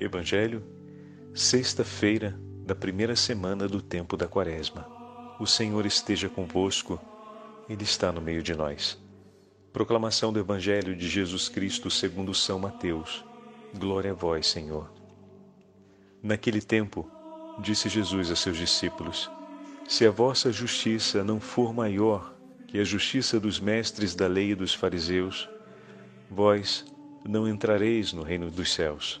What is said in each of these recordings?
Evangelho, sexta-feira da primeira semana do tempo da Quaresma. O Senhor esteja convosco, Ele está no meio de nós. Proclamação do Evangelho de Jesus Cristo segundo São Mateus. Glória a vós, Senhor. Naquele tempo, disse Jesus a seus discípulos: Se a vossa justiça não for maior que a justiça dos mestres da lei e dos fariseus, vós não entrareis no reino dos céus.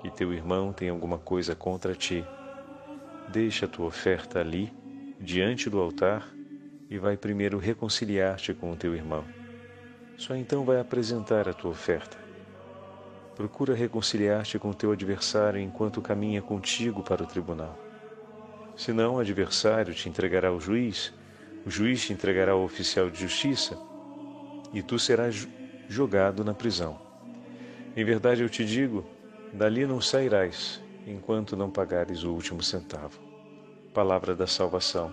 que teu irmão tem alguma coisa contra ti, deixa a tua oferta ali, diante do altar, e vai primeiro reconciliar-te com o teu irmão. Só então vai apresentar a tua oferta. Procura reconciliar-te com o teu adversário enquanto caminha contigo para o tribunal. Senão, o adversário te entregará ao juiz, o juiz te entregará ao oficial de justiça, e tu serás jogado na prisão. Em verdade eu te digo, dali não sairás enquanto não pagares o último centavo. Palavra da salvação.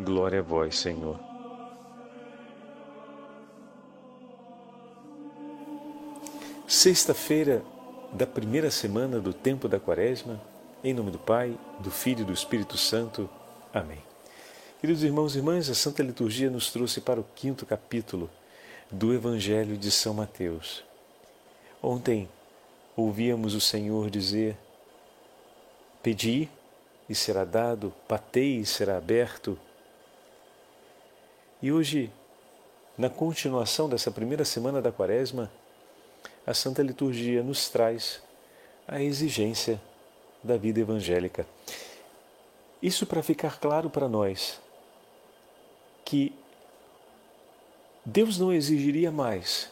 Glória a vós, Senhor. Sexta-feira da primeira semana do tempo da Quaresma, em nome do Pai, do Filho e do Espírito Santo. Amém. Queridos irmãos e irmãs, a Santa Liturgia nos trouxe para o quinto capítulo do Evangelho de São Mateus. Ontem ouvíamos o Senhor dizer: Pedi e será dado, batei e será aberto. E hoje, na continuação dessa primeira semana da Quaresma, a Santa Liturgia nos traz a exigência da vida evangélica. Isso para ficar claro para nós que Deus não exigiria mais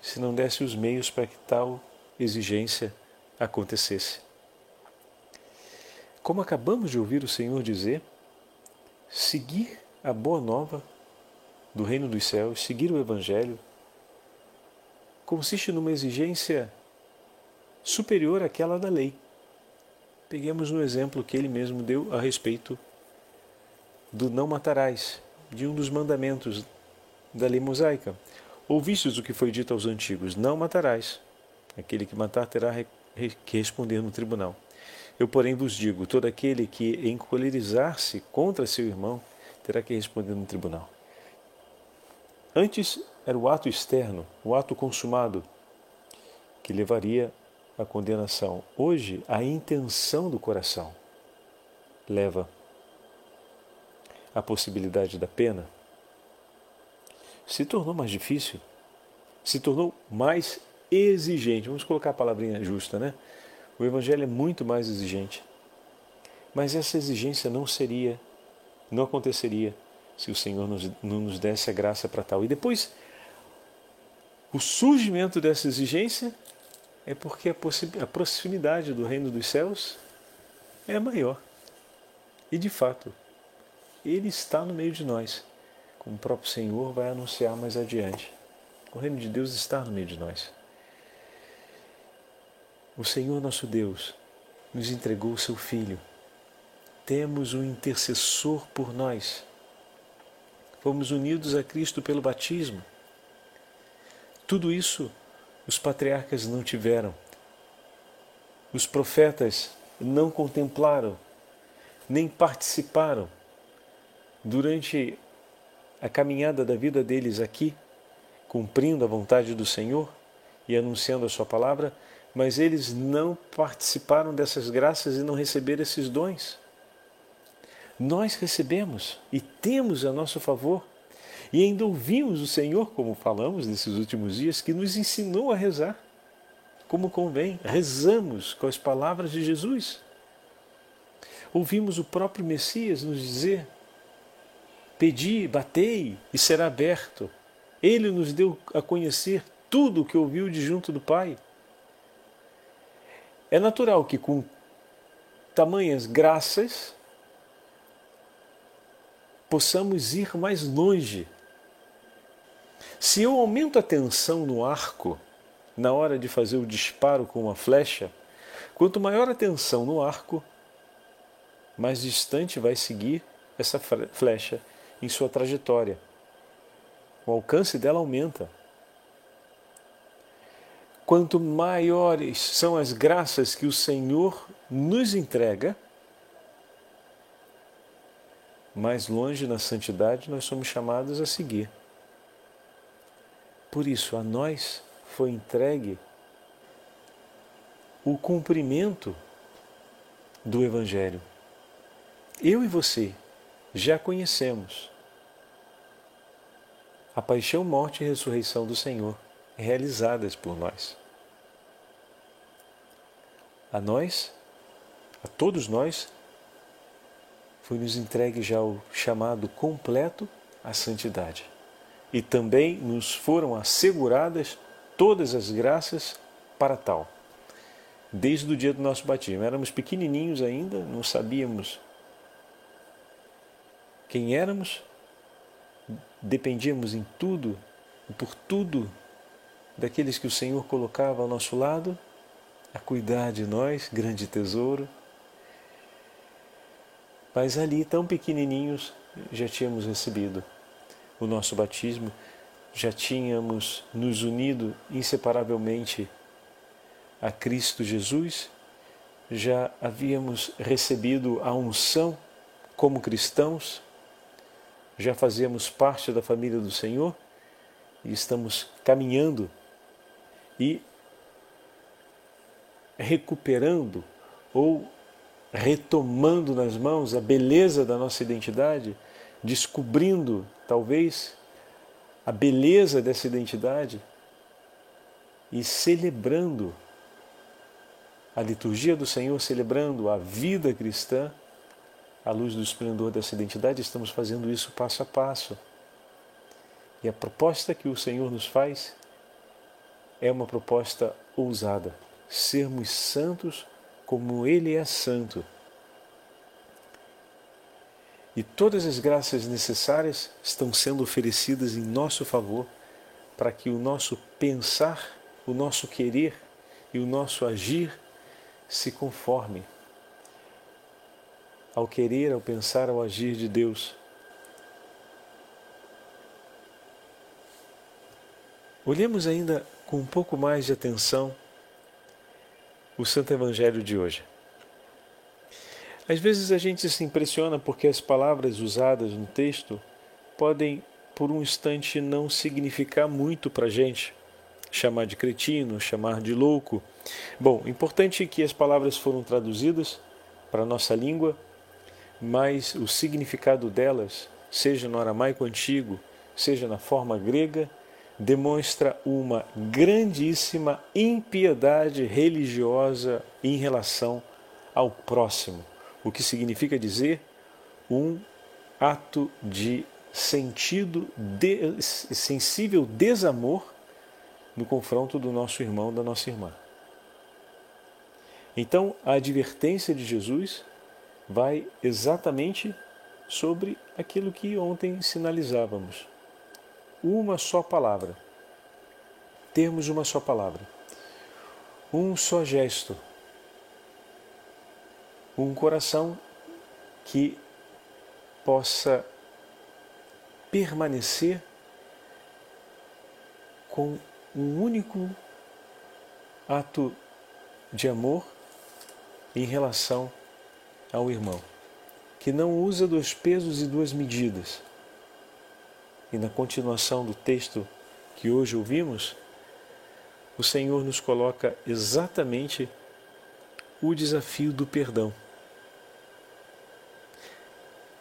se não desse os meios para que tal exigência acontecesse. Como acabamos de ouvir o Senhor dizer, seguir a boa nova do reino dos céus, seguir o Evangelho, consiste numa exigência superior àquela da lei. Peguemos no exemplo que ele mesmo deu a respeito do não matarás, de um dos mandamentos da lei mosaica. Ouvistes o que foi dito aos antigos: Não matarás. Aquele que matar terá que responder no tribunal. Eu, porém, vos digo: todo aquele que encolerizar-se contra seu irmão terá que responder no tribunal. Antes era o ato externo, o ato consumado, que levaria à condenação. Hoje, a intenção do coração leva à possibilidade da pena se tornou mais difícil, se tornou mais exigente. Vamos colocar a palavrinha justa, né? O Evangelho é muito mais exigente. Mas essa exigência não seria, não aconteceria se o Senhor nos, não nos desse a graça para tal. E depois, o surgimento dessa exigência é porque a, a proximidade do reino dos céus é maior. E de fato, Ele está no meio de nós como o próprio Senhor vai anunciar mais adiante. O reino de Deus está no meio de nós. O Senhor nosso Deus nos entregou o seu Filho. Temos um intercessor por nós. Fomos unidos a Cristo pelo batismo. Tudo isso os patriarcas não tiveram. Os profetas não contemplaram, nem participaram durante a caminhada da vida deles aqui, cumprindo a vontade do Senhor e anunciando a Sua palavra, mas eles não participaram dessas graças e não receberam esses dons. Nós recebemos e temos a nosso favor. E ainda ouvimos o Senhor, como falamos nesses últimos dias, que nos ensinou a rezar como convém. Rezamos com as palavras de Jesus. Ouvimos o próprio Messias nos dizer Pedi, batei e será aberto. Ele nos deu a conhecer tudo o que ouviu de junto do Pai. É natural que com tamanhas graças possamos ir mais longe. Se eu aumento a tensão no arco na hora de fazer o disparo com uma flecha, quanto maior a tensão no arco, mais distante vai seguir essa flecha em sua trajetória. O alcance dela aumenta. Quanto maiores são as graças que o Senhor nos entrega, mais longe na santidade nós somos chamados a seguir. Por isso, a nós foi entregue o cumprimento do Evangelho. Eu e você já conhecemos a paixão, morte e ressurreição do Senhor realizadas por nós. A nós, a todos nós, foi-nos entregue já o chamado completo à santidade. E também nos foram asseguradas todas as graças para tal. Desde o dia do nosso batismo. Éramos pequenininhos ainda, não sabíamos quem éramos, dependíamos em tudo e por tudo daqueles que o Senhor colocava ao nosso lado, a cuidar de nós, grande tesouro. Mas ali, tão pequenininhos, já tínhamos recebido o nosso batismo, já tínhamos nos unido inseparavelmente a Cristo Jesus, já havíamos recebido a unção como cristãos, já fazemos parte da família do Senhor e estamos caminhando e recuperando ou retomando nas mãos a beleza da nossa identidade, descobrindo talvez a beleza dessa identidade e celebrando a liturgia do Senhor, celebrando a vida cristã à luz do esplendor dessa identidade, estamos fazendo isso passo a passo. E a proposta que o Senhor nos faz é uma proposta ousada: sermos santos como Ele é santo. E todas as graças necessárias estão sendo oferecidas em nosso favor para que o nosso pensar, o nosso querer e o nosso agir se conforme ao querer, ao pensar, ao agir de Deus. Olhemos ainda com um pouco mais de atenção o Santo Evangelho de hoje. Às vezes a gente se impressiona porque as palavras usadas no texto podem, por um instante, não significar muito para a gente. Chamar de cretino, chamar de louco. Bom, importante que as palavras foram traduzidas para a nossa língua mas o significado delas, seja no aramaico antigo, seja na forma grega, demonstra uma grandíssima impiedade religiosa em relação ao próximo, o que significa dizer um ato de sentido de, sensível desamor no confronto do nosso irmão, da nossa irmã. Então, a advertência de Jesus vai exatamente sobre aquilo que ontem sinalizávamos. Uma só palavra. Termos uma só palavra. Um só gesto. Um coração que possa permanecer com um único ato de amor em relação ao irmão, que não usa dois pesos e duas medidas. E na continuação do texto que hoje ouvimos, o Senhor nos coloca exatamente o desafio do perdão.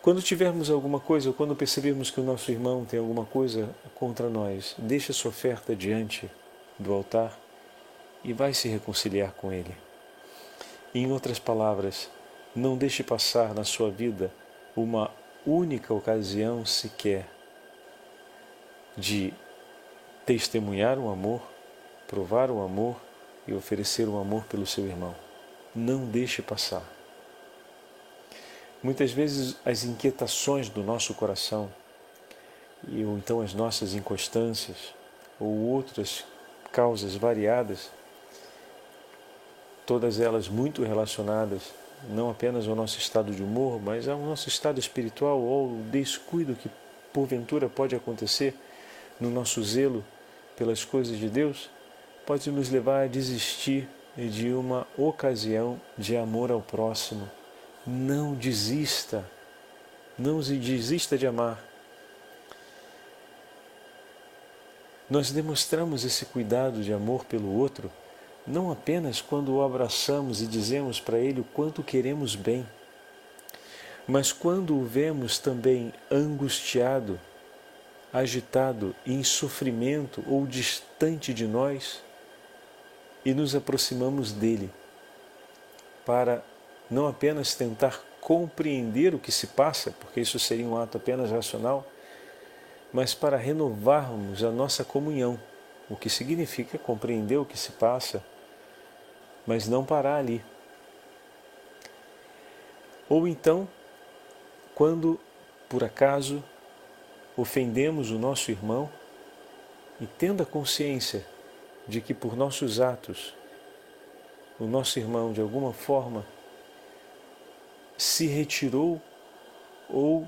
Quando tivermos alguma coisa, ou quando percebermos que o nosso irmão tem alguma coisa contra nós, deixa sua oferta diante do altar e vai se reconciliar com ele. Em outras palavras, não deixe passar na sua vida uma única ocasião sequer de testemunhar o amor, provar o amor e oferecer o amor pelo seu irmão. não deixe passar. Muitas vezes as inquietações do nosso coração, ou então as nossas inconstâncias, ou outras causas variadas, todas elas muito relacionadas não apenas ao nosso estado de humor, mas ao nosso estado espiritual ou ao descuido que porventura pode acontecer no nosso zelo pelas coisas de Deus, pode nos levar a desistir de uma ocasião de amor ao próximo. Não desista, não desista de amar. Nós demonstramos esse cuidado de amor pelo outro não apenas quando o abraçamos e dizemos para ele o quanto queremos bem, mas quando o vemos também angustiado, agitado, em sofrimento ou distante de nós e nos aproximamos dele para não apenas tentar compreender o que se passa, porque isso seria um ato apenas racional, mas para renovarmos a nossa comunhão, o que significa compreender o que se passa mas não parar ali. Ou então, quando por acaso ofendemos o nosso irmão e tendo a consciência de que por nossos atos o nosso irmão de alguma forma se retirou ou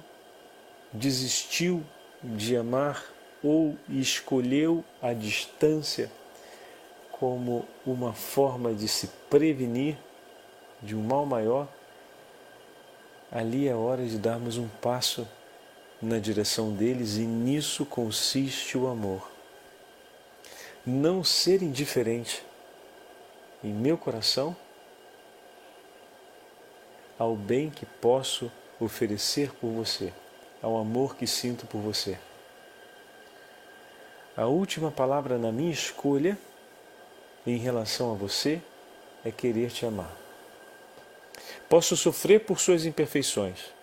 desistiu de amar ou escolheu a distância como uma forma de se prevenir de um mal maior, ali é hora de darmos um passo na direção deles e nisso consiste o amor. Não ser indiferente em meu coração ao bem que posso oferecer por você, ao amor que sinto por você. A última palavra na minha escolha em relação a você é querer te amar. Posso sofrer por suas imperfeições.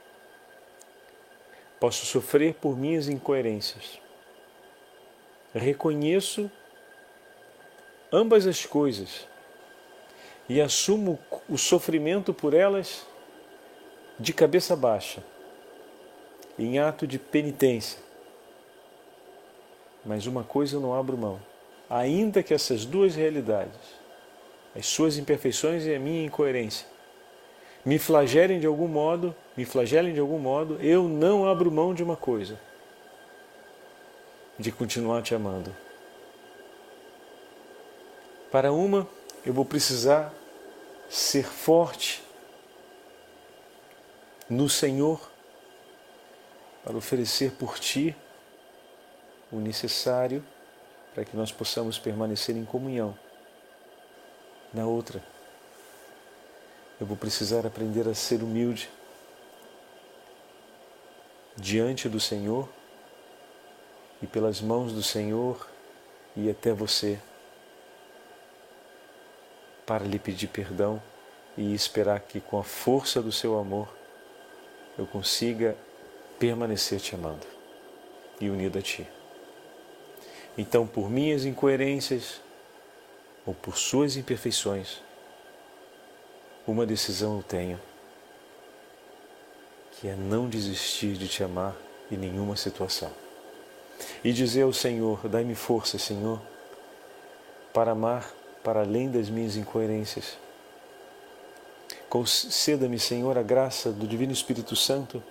Posso sofrer por minhas incoerências. Reconheço ambas as coisas e assumo o sofrimento por elas de cabeça baixa, em ato de penitência. Mas uma coisa eu não abro mão ainda que essas duas realidades, as suas imperfeições e a minha incoerência, me flagelem de algum modo, me flagelem de algum modo, eu não abro mão de uma coisa, de continuar te amando. Para uma, eu vou precisar ser forte no Senhor para oferecer por ti o necessário para que nós possamos permanecer em comunhão. Na outra, eu vou precisar aprender a ser humilde diante do Senhor e pelas mãos do Senhor e até você para lhe pedir perdão e esperar que com a força do seu amor eu consiga permanecer te amando e unido a ti. Então, por minhas incoerências ou por suas imperfeições, uma decisão eu tenho, que é não desistir de te amar em nenhuma situação. E dizer ao Senhor: dai-me força, Senhor, para amar para além das minhas incoerências. Conceda-me, Senhor, a graça do Divino Espírito Santo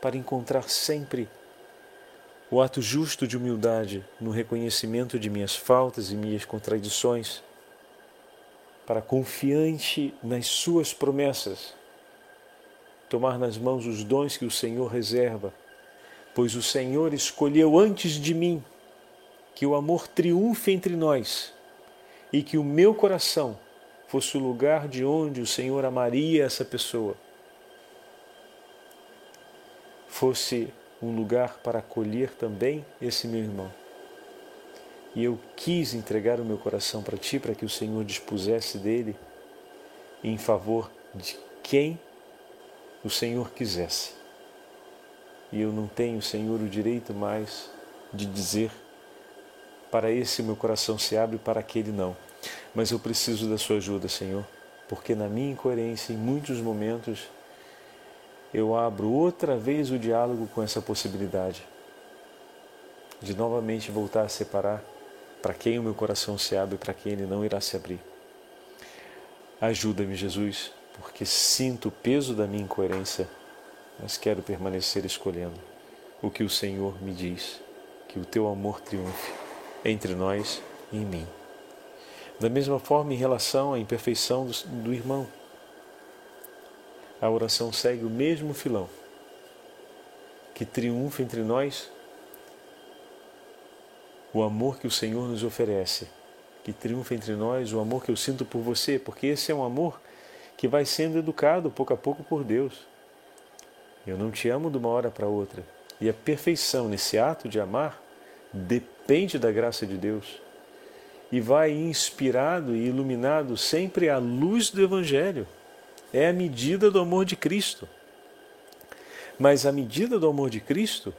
para encontrar sempre o ato justo de humildade no reconhecimento de minhas faltas e minhas contradições, para confiante nas Suas promessas, tomar nas mãos os dons que o Senhor reserva, pois o Senhor escolheu antes de mim que o amor triunfe entre nós e que o meu coração fosse o lugar de onde o Senhor amaria essa pessoa. Fosse um lugar para acolher também esse meu irmão. E eu quis entregar o meu coração para ti, para que o Senhor dispusesse dele em favor de quem o Senhor quisesse. E eu não tenho, Senhor, o direito mais de dizer para esse meu coração se abre, para aquele não. Mas eu preciso da sua ajuda, Senhor. porque na minha incoerência, em muitos momentos, eu abro outra vez o diálogo com essa possibilidade de novamente voltar a separar para quem o meu coração se abre e para quem ele não irá se abrir. Ajuda-me, Jesus, porque sinto o peso da minha incoerência, mas quero permanecer escolhendo o que o Senhor me diz, que o teu amor triunfe entre nós e em mim. Da mesma forma, em relação à imperfeição do, do irmão, a oração segue o mesmo filão. Que triunfa entre nós o amor que o Senhor nos oferece. Que triunfa entre nós o amor que eu sinto por você, porque esse é um amor que vai sendo educado pouco a pouco por Deus. Eu não te amo de uma hora para outra. E a perfeição nesse ato de amar depende da graça de Deus e vai inspirado e iluminado sempre à luz do Evangelho. É a medida do amor de Cristo. Mas a medida do amor de Cristo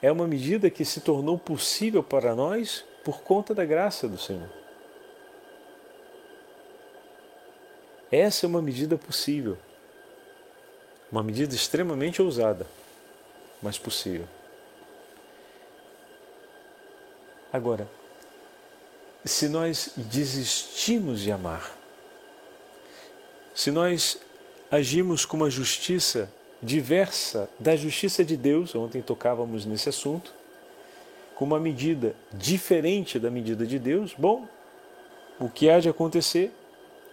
é uma medida que se tornou possível para nós por conta da graça do Senhor. Essa é uma medida possível. Uma medida extremamente ousada, mas possível. Agora, se nós desistimos de amar, se nós agimos com uma justiça diversa da justiça de Deus, ontem tocávamos nesse assunto, com uma medida diferente da medida de Deus, bom, o que há de acontecer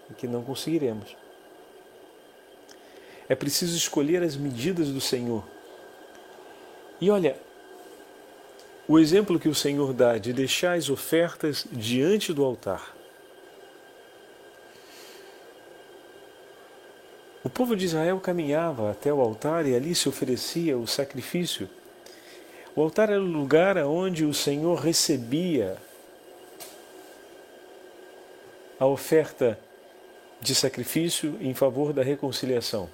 é que não conseguiremos. É preciso escolher as medidas do Senhor. E olha, o exemplo que o Senhor dá de deixar as ofertas diante do altar. O povo de Israel caminhava até o altar e ali se oferecia o sacrifício. O altar era o lugar onde o Senhor recebia a oferta de sacrifício em favor da reconciliação.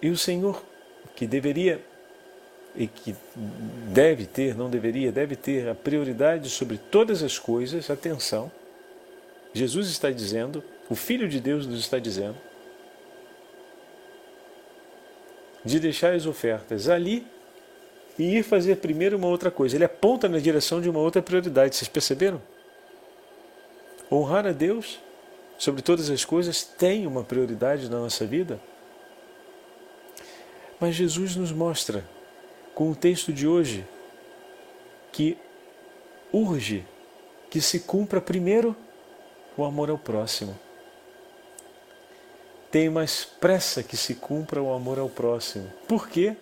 E o Senhor, que deveria e que deve ter, não deveria, deve ter a prioridade sobre todas as coisas, atenção. Jesus está dizendo, o Filho de Deus nos está dizendo, de deixar as ofertas ali e ir fazer primeiro uma outra coisa. Ele aponta na direção de uma outra prioridade, vocês perceberam? Honrar a Deus sobre todas as coisas tem uma prioridade na nossa vida. Mas Jesus nos mostra com o texto de hoje, que urge que se cumpra primeiro o amor ao próximo. Tem mais pressa que se cumpra o amor ao próximo. Por quê?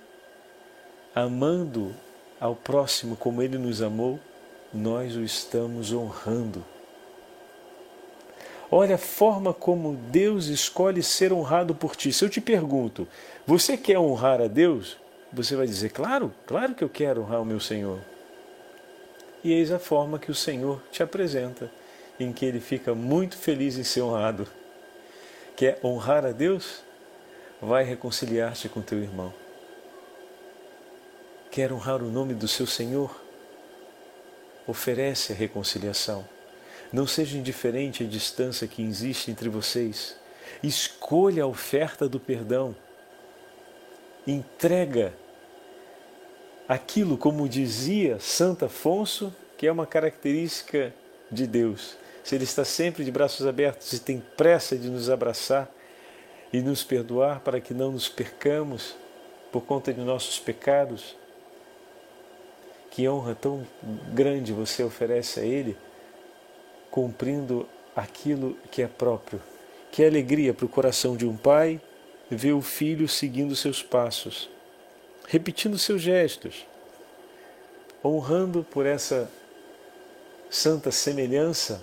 Amando ao próximo como ele nos amou, nós o estamos honrando. Olha a forma como Deus escolhe ser honrado por ti. Se eu te pergunto, você quer honrar a Deus? Você vai dizer, claro, claro que eu quero honrar o meu Senhor. E eis a forma que o Senhor te apresenta, em que ele fica muito feliz em ser honrado. Quer honrar a Deus? Vai reconciliar-te com teu irmão. Quer honrar o nome do seu Senhor? Oferece a reconciliação. Não seja indiferente à distância que existe entre vocês. Escolha a oferta do perdão. Entrega aquilo, como dizia Santo Afonso, que é uma característica de Deus. Se Ele está sempre de braços abertos e tem pressa de nos abraçar e nos perdoar para que não nos percamos por conta de nossos pecados, que honra tão grande você oferece a Ele, cumprindo aquilo que é próprio. Que alegria para o coração de um pai ver o filho seguindo seus passos repetindo seus gestos, honrando por essa santa semelhança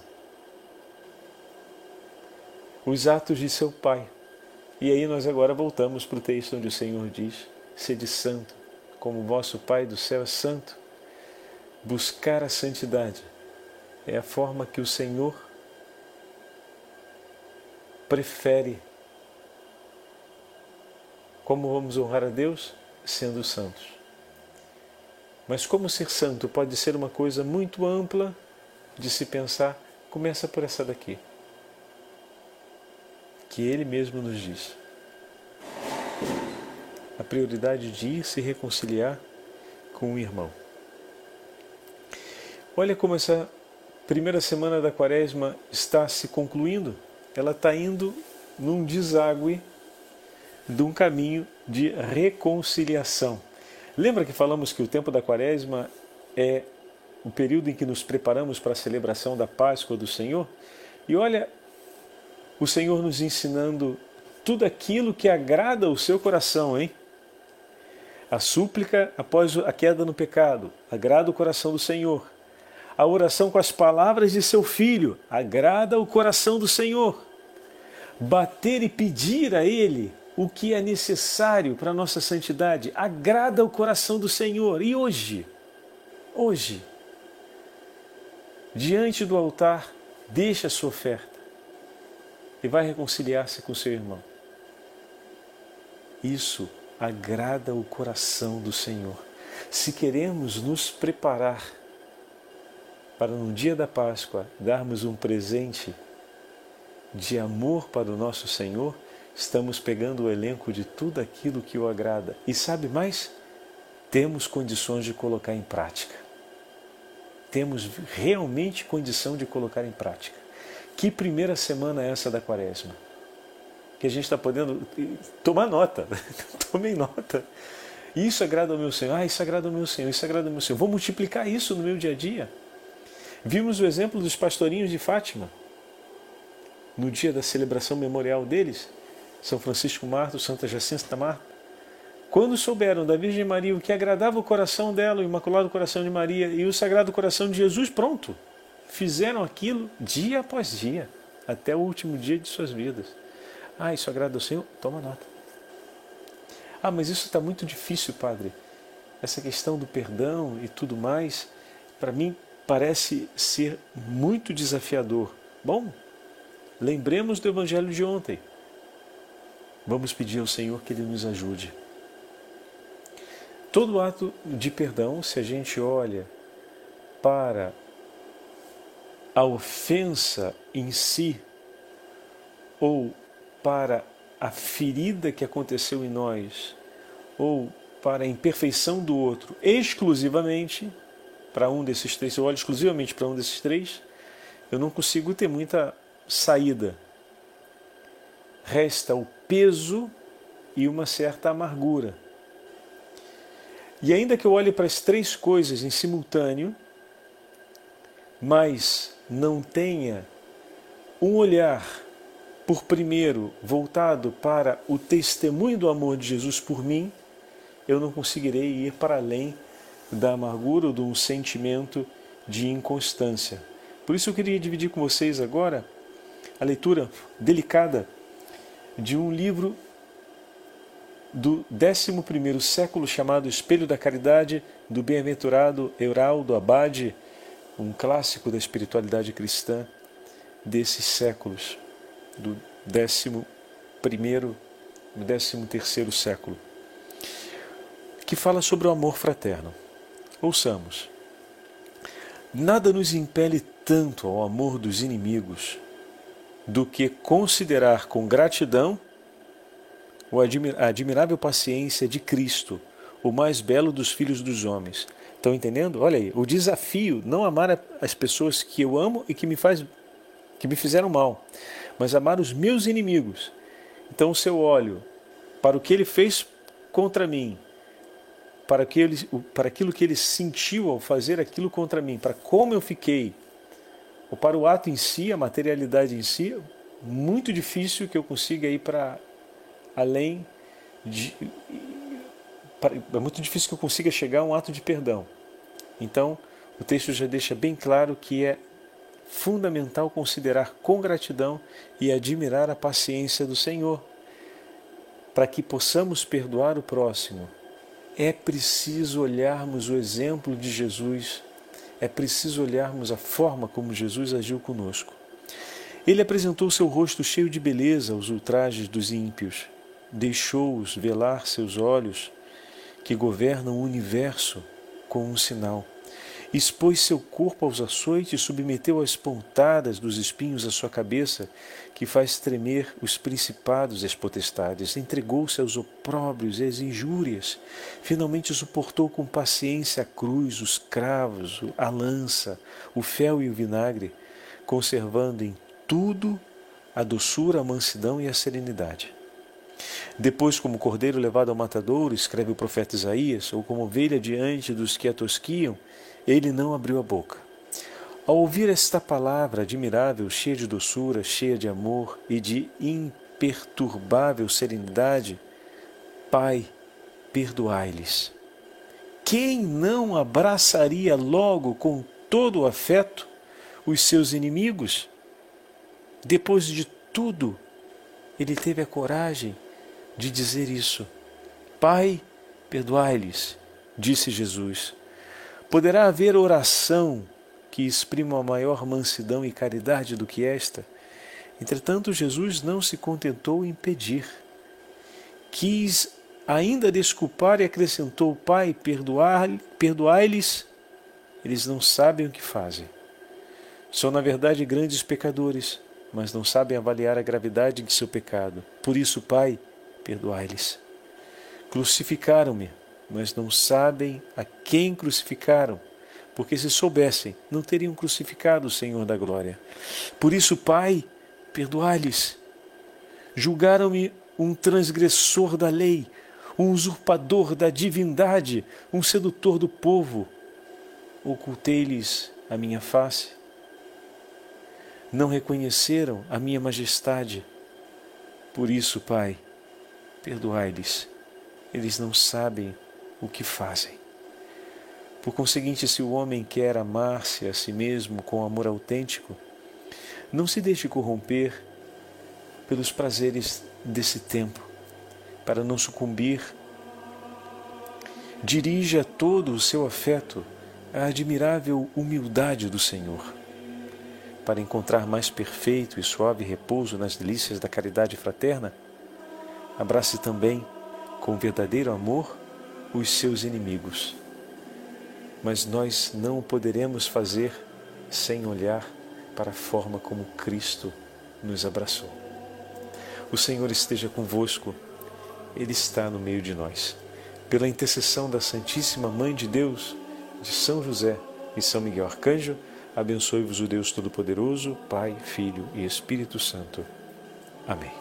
os atos de seu Pai. E aí nós agora voltamos para o texto onde o Senhor diz: Sede santo, como vosso Pai do céu é santo. Buscar a santidade é a forma que o Senhor prefere. Como vamos honrar a Deus? sendo santos. Mas como ser santo pode ser uma coisa muito ampla de se pensar Começa por essa daqui, que ele mesmo nos diz. A prioridade de ir se reconciliar com o irmão. Olha como essa primeira semana da quaresma está se concluindo. Ela está indo num deságue de um caminho de reconciliação. Lembra que falamos que o tempo da quaresma é o período em que nos preparamos para a celebração da Páscoa do Senhor? E olha, o Senhor nos ensinando tudo aquilo que agrada o seu coração, hein? A súplica após a queda no pecado agrada o coração do Senhor. A oração com as palavras de seu filho agrada o coração do Senhor. Bater e pedir a Ele o que é necessário para a nossa santidade agrada o coração do Senhor. E hoje, hoje, diante do altar, deixa a sua oferta e vai reconciliar-se com seu irmão. Isso agrada o coração do Senhor. Se queremos nos preparar para no dia da Páscoa darmos um presente de amor para o nosso Senhor, estamos pegando o elenco de tudo aquilo que o agrada. E sabe mais? Temos condições de colocar em prática. Temos realmente condição de colocar em prática. Que primeira semana é essa da quaresma? Que a gente está podendo tomar nota. Tomem nota. Isso agrada ao meu Senhor. Ah, isso agrada ao meu Senhor. Isso agrada ao meu Senhor. Vou multiplicar isso no meu dia a dia. Vimos o exemplo dos pastorinhos de Fátima. No dia da celebração memorial deles, são Francisco Marto, Santa Jacinta Marta, quando souberam da Virgem Maria o que agradava o coração dela, o Imaculado Coração de Maria e o Sagrado Coração de Jesus, pronto, fizeram aquilo dia após dia, até o último dia de suas vidas. Ah, isso agrada ao Senhor? Toma nota. Ah, mas isso está muito difícil, Padre. Essa questão do perdão e tudo mais, para mim parece ser muito desafiador. Bom, lembremos do Evangelho de ontem. Vamos pedir ao Senhor que Ele nos ajude. Todo ato de perdão, se a gente olha para a ofensa em si, ou para a ferida que aconteceu em nós, ou para a imperfeição do outro, exclusivamente para um desses três, eu olho exclusivamente para um desses três, eu não consigo ter muita saída. Resta o peso e uma certa amargura. E ainda que eu olhe para as três coisas em simultâneo, mas não tenha um olhar por primeiro voltado para o testemunho do amor de Jesus por mim, eu não conseguirei ir para além da amargura ou de um sentimento de inconstância. Por isso eu queria dividir com vocês agora a leitura delicada de um livro do 11 século chamado Espelho da Caridade, do bem-aventurado Euraldo Abade, um clássico da espiritualidade cristã desses séculos, do 11 e 13 século, que fala sobre o amor fraterno. Ouçamos. Nada nos impele tanto ao amor dos inimigos do que considerar com gratidão a admirável paciência de Cristo, o mais belo dos filhos dos homens. Estão entendendo? Olha aí, o desafio não amar as pessoas que eu amo e que me faz que me fizeram mal, mas amar os meus inimigos. Então, se eu olho para o que ele fez contra mim, para, que ele, para aquilo que ele sentiu ao fazer aquilo contra mim, para como eu fiquei, ou para o ato em si, a materialidade em si, muito difícil que eu consiga ir para além de. É muito difícil que eu consiga chegar a um ato de perdão. Então, o texto já deixa bem claro que é fundamental considerar com gratidão e admirar a paciência do Senhor. Para que possamos perdoar o próximo, é preciso olharmos o exemplo de Jesus é preciso olharmos a forma como Jesus agiu conosco. Ele apresentou seu rosto cheio de beleza aos ultrajes dos ímpios, deixou-os velar seus olhos, que governam o universo, com um sinal. expôs seu corpo aos açoites, submeteu às pontadas dos espinhos a sua cabeça, que faz tremer os principados e as potestades, entregou-se aos opróbrios e às injúrias, finalmente suportou com paciência a cruz, os cravos, a lança, o fel e o vinagre, conservando em tudo a doçura, a mansidão e a serenidade. Depois, como cordeiro levado ao matadouro, escreve o profeta Isaías, ou como ovelha diante dos que a tosquiam, ele não abriu a boca. Ao ouvir esta palavra admirável, cheia de doçura, cheia de amor e de imperturbável serenidade, Pai, perdoai-lhes. Quem não abraçaria logo com todo o afeto os seus inimigos? Depois de tudo, ele teve a coragem de dizer isso. Pai, perdoai-lhes, disse Jesus. Poderá haver oração que exprima uma maior mansidão e caridade do que esta? Entretanto, Jesus não se contentou em pedir. Quis ainda desculpar e acrescentou: Pai, perdoai-lhes, eles não sabem o que fazem. São, na verdade, grandes pecadores, mas não sabem avaliar a gravidade de seu pecado. Por isso, Pai, perdoai-lhes. Crucificaram-me mas não sabem a quem crucificaram, porque se soubessem, não teriam crucificado o Senhor da glória. Por isso, Pai, perdoai-lhes. Julgaram-me um transgressor da lei, um usurpador da divindade, um sedutor do povo. Ocultei-lhes a minha face. Não reconheceram a minha majestade. Por isso, Pai, perdoai-lhes. Eles não sabem o que fazem. Por conseguinte, se o homem quer amar-se a si mesmo com amor autêntico, não se deixe corromper pelos prazeres desse tempo, para não sucumbir. Dirija todo o seu afeto à admirável humildade do Senhor, para encontrar mais perfeito e suave repouso nas delícias da caridade fraterna. Abrace também, com verdadeiro amor, os seus inimigos. Mas nós não o poderemos fazer sem olhar para a forma como Cristo nos abraçou. O Senhor esteja convosco, Ele está no meio de nós. Pela intercessão da Santíssima Mãe de Deus, de São José e São Miguel Arcanjo, abençoe-vos o Deus Todo-Poderoso, Pai, Filho e Espírito Santo. Amém.